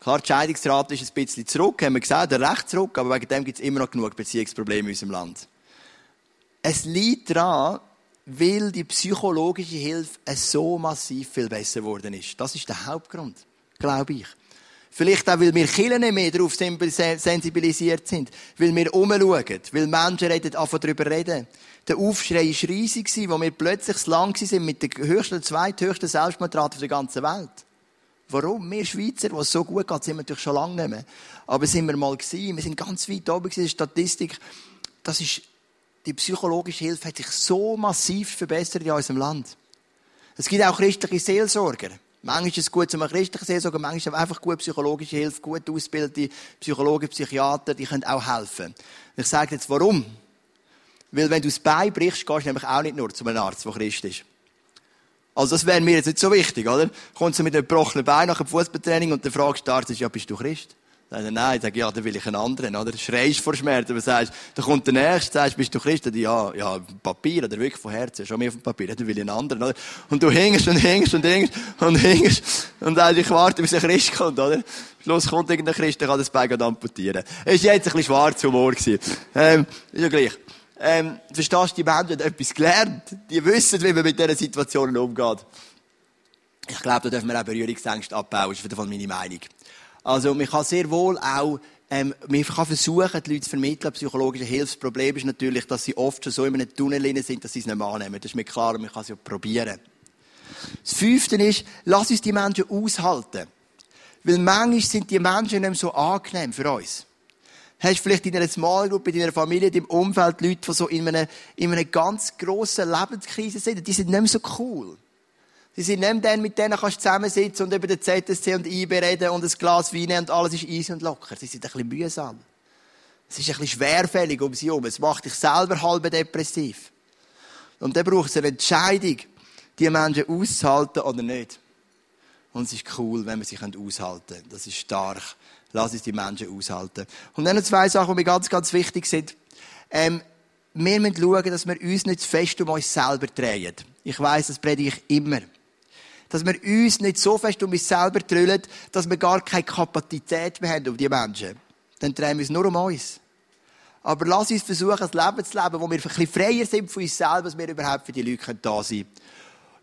Klar, die Scheidungsrate ist ein bisschen zurück, haben wir gesagt, recht zurück, aber wegen dem gibt es immer noch genug Beziehungsprobleme in unserem Land. Es liegt daran, weil die psychologische Hilfe so massiv viel besser geworden ist. Das ist der Hauptgrund, glaube ich. Vielleicht auch, weil wir Kinder nicht mehr darauf sensibilisiert sind. Weil wir umschauen. Weil Menschen reden, einfach darüber reden. Der Aufschrei war riesig, wo wir plötzlich lang sind mit der höchsten, zweithöchsten Selbstmordrate der ganzen Welt. Warum? Wir Schweizer, wo es so gut geht, sind wir natürlich schon lange nicht mehr. Aber sind wir mal gewesen, wir sind ganz weit oben gewesen, Statistik. Das ist, die psychologische Hilfe hat sich so massiv verbessert in unserem Land. Es gibt auch christliche Seelsorger. Manchmal ist es gut, um eine christliche Seelsorger, manchmal ist es einfach gut psychologische Hilfe, gut ausgebildete Psychologen, Psychiater, die können auch helfen. Ich sage jetzt, warum? Weil wenn du das Bein brichst, gehst du nämlich auch nicht nur zu einem Arzt, der Christ ist. Also das wäre mir jetzt nicht so wichtig, oder? Kommst du mit einem gebrochenen Bein nach dem Fußballtraining und dann fragst du den Arzt, ja, bist du Christ? Sagt nein, sag ja, dann will ich einen anderen, oder? Schreist vor Schmerz, aber sagst, dann kommt der Nächste, sagst, bist du Christ? Dann, ja, ja, Papier, oder wirklich von Herzen, schon mehr dem Papier, dann will ich einen anderen, oder? Und du hängst und hängst und hängst und hängst und eigentlich warte, bis ein Christ kommt, oder? Schluss kommt irgendein Christ, der kann das Bein amputieren. Es war jetzt ein bisschen schwarzer Humor. Ähm, ist ja gleich. Ähm, verstehst du, die Menschen haben etwas gelernt. Die wissen, wie man mit diesen Situationen umgeht. Ich glaube, da dürfen wir auch Berührungsängste abbauen. Das ist auf jeden meine Meinung. Also, man kann sehr wohl auch, ähm, man kann versuchen, die Leute zu vermitteln. Psychologische Hilfsproblem ist natürlich, dass sie oft schon so in einem Tunnel sind, dass sie es nicht mehr annehmen. Das ist mir klar, man kann es ja probieren. Das Fünfte ist, lass uns die Menschen aushalten. Weil manchmal sind die Menschen nicht mehr so angenehm für uns. Hast du vielleicht in einer Small Group, in deiner Familie, in deinem Umfeld Leute, die so in einer, in einer ganz grossen Lebenskrise sind, die sind nicht mehr so cool. Sie sind nicht mehr mit denen kannst du zusammensitzen und über den ZSC und IB reden und ein Glas Wein und alles ist easy und locker. Sie sind ein bisschen mühsam. Es ist ein bisschen schwerfällig um sie herum. Es macht dich selber halb depressiv. Und dann braucht es eine Entscheidung, die Menschen auszuhalten oder nicht. Und es ist cool, wenn wir sie aushalten können. Das ist stark. Lass uns die Menschen aushalten. Und dann noch zwei Sachen, die mir ganz, ganz wichtig sind. Ähm, wir müssen schauen, dass wir uns nicht zu fest um uns selber drehen. Ich weiss, das predige ich immer dass wir uns nicht so fest um uns selber drüllen, dass wir gar keine Kapazität mehr haben auf die Menschen. Dann drehen wir uns nur um uns. Aber lass uns versuchen, ein Leben zu leben, wo wir ein bisschen freier sind von uns selber, dass wir überhaupt für die Leute da sein können.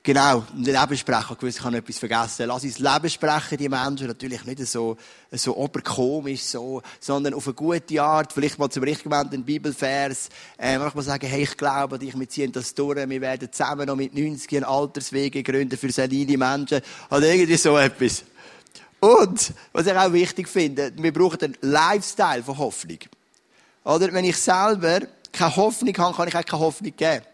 Genau, ein Leben sprechen. Ich ich habe etwas vergessen. Lass uns Leben sprechen, die Menschen. Natürlich nicht so, so oberkomisch, so, sondern auf eine gute Art. Vielleicht mal zum richtigen Moment einen Bibelvers. Äh, manchmal sagen, hey, ich glaube dich, wir ziehen das durch. Wir werden zusammen noch mit 90 einen Alterswege gründen für senile Menschen. Oder irgendwie so etwas. Und, was ich auch wichtig finde, wir brauchen einen Lifestyle von Hoffnung. Oder, wenn ich selber keine Hoffnung habe, kann ich auch keine Hoffnung geben.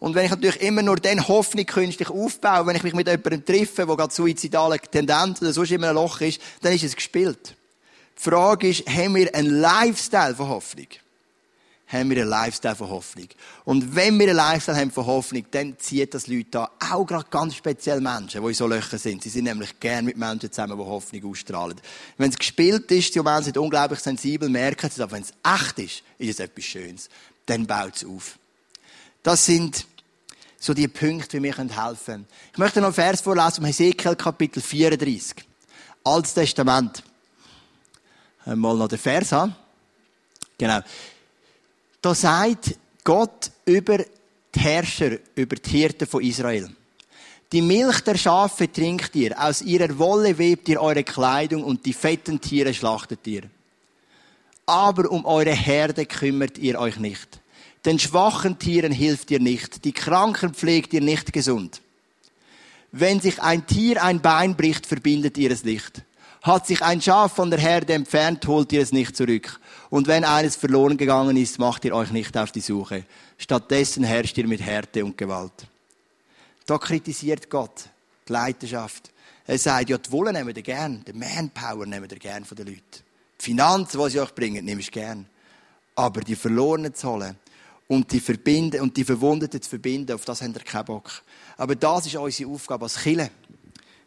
Und wenn ich natürlich immer nur dann Hoffnung künstlich aufbaue, wenn ich mich mit jemandem treffe, der gerade suizidale Tendenz oder sonst immer ein Loch ist, dann ist es gespielt. Die Frage ist, haben wir einen Lifestyle von Hoffnung? Haben wir einen Lifestyle von Hoffnung? Und wenn wir einen Lifestyle haben von Hoffnung, dann zieht das Leute an. Auch gerade ganz speziell Menschen, die in so Löchern sind. Sie sind nämlich gern mit Menschen zusammen, die Hoffnung ausstrahlen. Wenn es gespielt ist, die Menschen sind unglaublich sensibel, merken es, aber wenn es echt ist, ist es etwas Schönes. Dann baut es auf. Das sind so die Punkte, wie wir helfen können. Ich möchte noch einen Vers vorlesen, um Hesekiel Kapitel 34. Altes Testament. Mal noch den Vers an. Genau. Da sagt Gott über die Herrscher, über die Hirten von Israel. Die Milch der Schafe trinkt ihr, aus ihrer Wolle webt ihr eure Kleidung und die fetten Tiere schlachtet ihr. Aber um eure Herde kümmert ihr euch nicht. Den schwachen Tieren hilft ihr nicht, die Kranken pflegt ihr nicht gesund. Wenn sich ein Tier ein Bein bricht, verbindet ihr es nicht. Hat sich ein Schaf von der Herde entfernt, holt ihr es nicht zurück. Und wenn eines verloren gegangen ist, macht ihr euch nicht auf die Suche. Stattdessen herrscht ihr mit Härte und Gewalt. Da kritisiert Gott die Leiterschaft. Er sagt, ja, die Wolle nehmen wir gern, die Manpower nehmen wir gern von den Leuten. Die Finanzen, die sie euch bringen, nehme ich gern. Aber die Verlorenen zu holen, und die verbinden und die Verwundeten zu verbinden, auf das haben wir keinen Bock. Aber das ist unsere Aufgabe als Chile.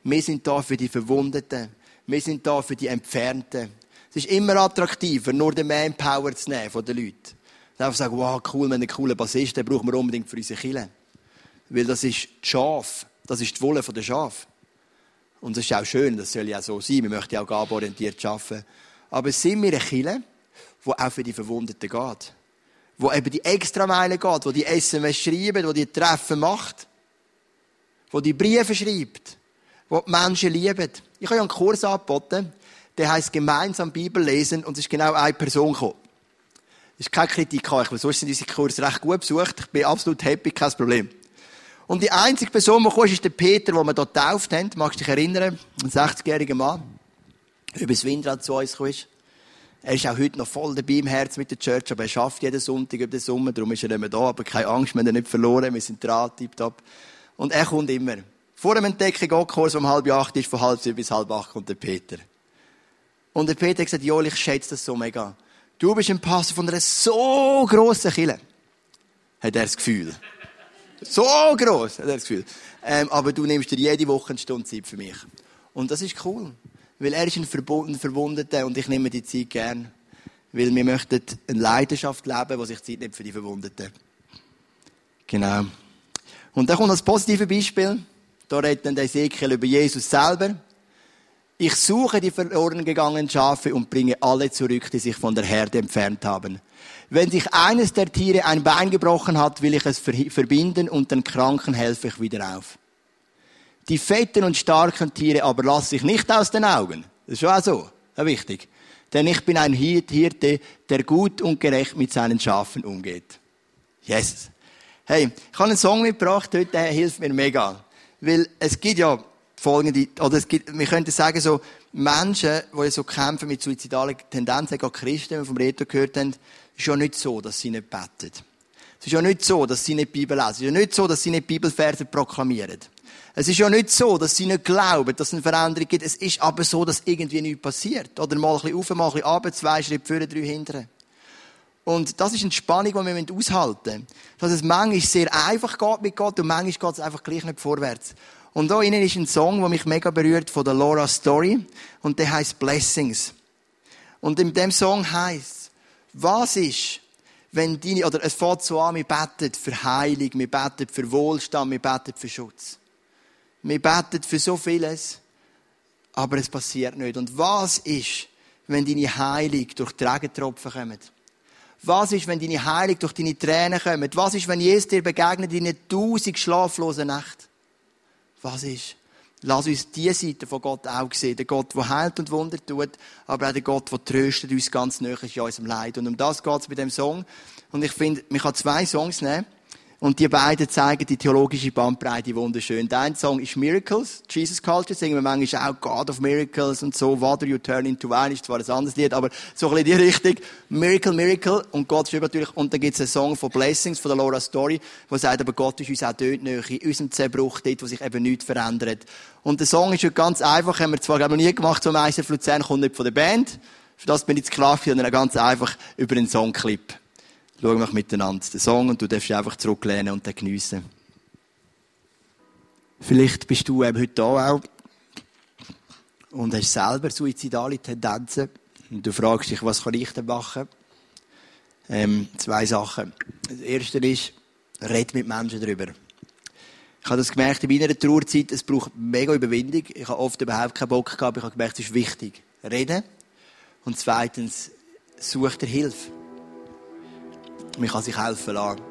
Wir sind da für die Verwundeten. Wir sind da für die Entfernten. Es ist immer attraktiver, nur den Manpower zu nehmen von den Leuten. Einfach sagen, wow, cool, wenn ein cooler Bassist, den brauchen wir unbedingt für unsere Chile. Weil das ist die Schaf. Das ist die Wolle der Schaf. Und das ist auch schön, das soll ja so sein. Wir möchten ja auch gaborientiert arbeiten. Aber sind wir eine Chile, die auch für die Verwundeten geht? Wo eben die Extrameile geht, wo die SMS schreibt, wo die Treffen macht, wo die Briefe schreibt, wo die Menschen lieben. Ich habe einen Kurs angeboten, der heißt gemeinsam Bibel lesen und es ist genau eine Person gekommen. Das ist keine Kritik an euch, weil sonst sind unsere Kurse recht gut besucht. Ich bin absolut happy, kein Problem. Und die einzige Person, die kam, ist der Peter, den wir dort getauft haben. Magst du dich erinnern? Ein 60-jähriger Mann. Über das Windrad zu uns gekommen er ist auch heute noch voll dabei im Herz mit der Church, aber er schafft jeden Sonntag über den Sommer, darum ist er nicht mehr da, aber keine Angst, wir haben ihn nicht verloren, wir sind dran, tipptopp. Und er kommt immer. Vor dem Entdecken Gottkurs um halb acht ist, von halb sieben bis halb acht kommt der Peter. Und der Peter hat gesagt, Joel, ich schätze das so mega. Du bist ein Pastor von einer so grossen Kille. Hat er das Gefühl. So gross, hat er das Gefühl. Ähm, aber du nimmst dir jede Woche eine Stunde Zeit für mich. Und das ist cool. Weil er ist ein Verwundeter und ich nehme die Zeit gern. Weil wir möchten eine Leidenschaft leben, die sich Zeit nimmt für die Verwundeten. Genau. Und dann kommt das positive Beispiel. Da redet dann Ezekiel über Jesus selber. Ich suche die verloren gegangenen Schafe und bringe alle zurück, die sich von der Herde entfernt haben. Wenn sich eines der Tiere ein Bein gebrochen hat, will ich es verbinden und den Kranken helfe ich wieder auf. Die fetten und starken Tiere aber lasse ich nicht aus den Augen. Das ist schon auch so. Wichtig. Denn ich bin ein Hirte, der gut und gerecht mit seinen Schafen umgeht. Yes. Hey, ich habe einen Song mitgebracht heute, der hilft mir mega. Weil es gibt ja folgende, oder es gibt, wir könnten sagen, so Menschen, die so kämpfen mit suizidalen Tendenzen, auch Christen, die wir vom Reto gehört haben, ist ja nicht so, dass sie nicht beten. Es ist ja nicht so, dass sie nicht Bibel lesen. Es ist ja nicht so, dass sie nicht Bibelverse proklamieren. Es ist ja nicht so, dass sie nicht glauben, dass es eine Veränderung gibt. Es ist aber so, dass irgendwie nichts passiert. Oder mal ein bisschen auf, mal ein bisschen runter, zwei Schritte vorne, drei hinten. Und das ist eine Spannung, die wir aushalten müssen. Dass es manchmal sehr einfach geht mit Gott und manchmal geht es einfach gleich nicht vorwärts. Und da innen ist ein Song, der mich mega berührt, von der Laura Story. Und der heißt Blessings. Und in dem Song heißt was ist, wenn deine, oder es fängt so an, wir beten für Heilung, wir beten für Wohlstand, wir beten für Schutz. Wir beten für so vieles, aber es passiert nicht. Und was ist, wenn deine Heilung durch die Regentropfen kommt? Was ist, wenn deine Heilung durch deine Tränen kommt? Was ist, wenn Jesus dir begegnet in einer tausend schlaflosen Nacht? Was ist? Lass uns diese Seite von Gott auch sehen. Der Gott, der heilt und Wunder tut, aber auch der Gott, der tröstet uns ganz nahe in unserem Leid. Und um das geht es bei dem Song. Und ich finde, man kann zwei Songs nehmen. Und die beiden zeigen die theologische Bandbreite wunderschön. Der eine Song ist Miracles, Jesus Culture, singen wir manchmal auch God of Miracles und so, Water You Turn into Wine, ist zwar ein anderes Lied, aber so ein bisschen die Richtung. Miracle, Miracle. Und Gott ist natürlich, und dann gibt es einen Song von Blessings, von der Laura Story, wo sagt, aber Gott ist uns auch dort nahe, in unserem Zerbruch, dort, wo sich eben nichts verändert. Und der Song ist ganz einfach, haben wir zwar, glaube ich, noch nie gemacht, so ISF Luzern kommt nicht von der Band. Für das bin ich zu klar, sondern ganz einfach über einen Songclip schauen wir miteinander den Song und du darfst einfach zurücklehnen und den geniessen. Vielleicht bist du eben heute da auch und hast selber suizidale Tendenzen und du fragst dich, was kann ich denn machen? Ähm, zwei Sachen. Das erste ist, red mit Menschen darüber. Ich habe das gemerkt in meiner Trauerzeit, es braucht mega Überwindung. Ich habe oft überhaupt keinen Bock gehabt, ich habe gemerkt, es ist wichtig. Reden. Und zweitens, such dir Hilfe. Man kann sich helfen lassen.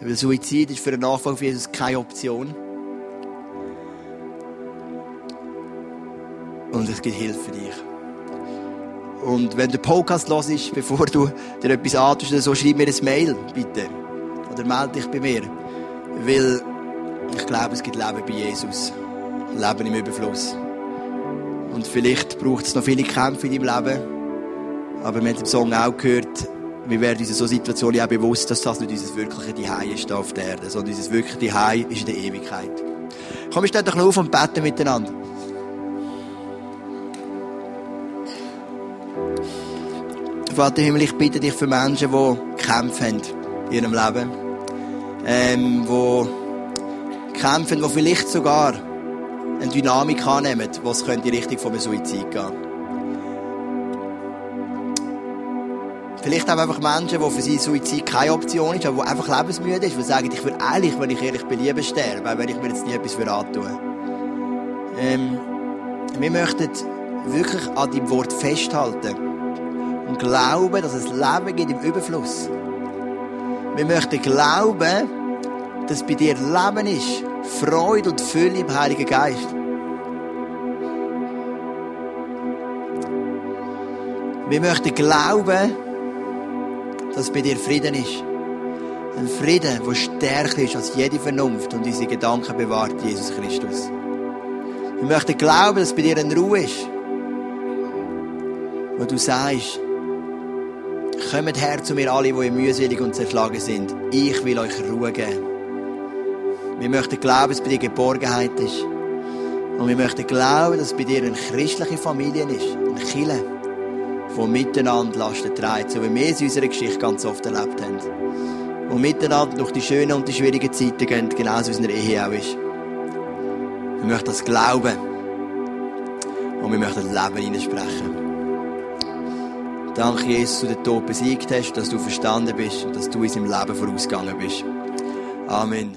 Weil Suizid ist für den Nachfolger von Jesus keine Option. Und es gibt Hilfe für dich. Und wenn du den Podcast hörst, bevor du dir etwas antust so, schreib mir ein Mail, bitte. Oder melde dich bei mir. Weil ich glaube, es gibt Leben bei Jesus. Leben im Überfluss. Und vielleicht braucht es noch viele Kämpfe in deinem Leben. Aber wir haben im Song auch gehört, wir werden uns in so Situationen auch bewusst, dass das nicht unser wirkliche Zuhause ist auf der Erde, sondern unser wirkliche Zuhause ist in der Ewigkeit. Komm, wir stehen doch noch auf und beten miteinander. Vater Himmel, ich bitte dich für Menschen, die Kämpfe in ihrem Leben. Ähm, die kämpfen, die vielleicht sogar eine Dynamik annehmen, was in die Richtung von einem Suizid gehen Vielleicht auch einfach Menschen, die für sie Suizid keine Option ist, aber die einfach lebensmüde ist, die sagen, ich würde ehrlich, wenn ich ehrlich bin, lieber sterben, wenn ich mir jetzt nie etwas für antue. Ähm, wir möchten wirklich an deinem Wort festhalten und glauben, dass es Leben gibt im Überfluss. Wir möchten glauben, dass bei dir Leben ist, Freude und Fülle im Heiligen Geist. Wir möchten glauben, dass bei dir Frieden ist. Ein Frieden, der stärker ist als jede Vernunft und unsere Gedanken bewahrt, Jesus Christus. Wir möchten glauben, dass bei dir eine Ruhe ist, wo du sagst, kommt her zu mir alle, die mühselig und zerschlagen sind. Ich will euch Ruhe geben. Wir möchten glauben, dass bei dir Geborgenheit ist. Und wir möchten glauben, dass bei dir eine christliche Familie ist. Eine Kille, die miteinander Lasten trägt. So wie wir es in unserer Geschichte ganz oft erlebt haben. Und miteinander durch die schönen und die schwierigen Zeiten gehen, genauso wie es in der Ehe auch ist. Wir möchten das glauben. Und wir möchten das Leben hineinsprechen. Danke, Jesus, dass du den Tod besiegt hast, dass du verstanden bist und dass du in seinem Leben vorausgegangen bist. Amen.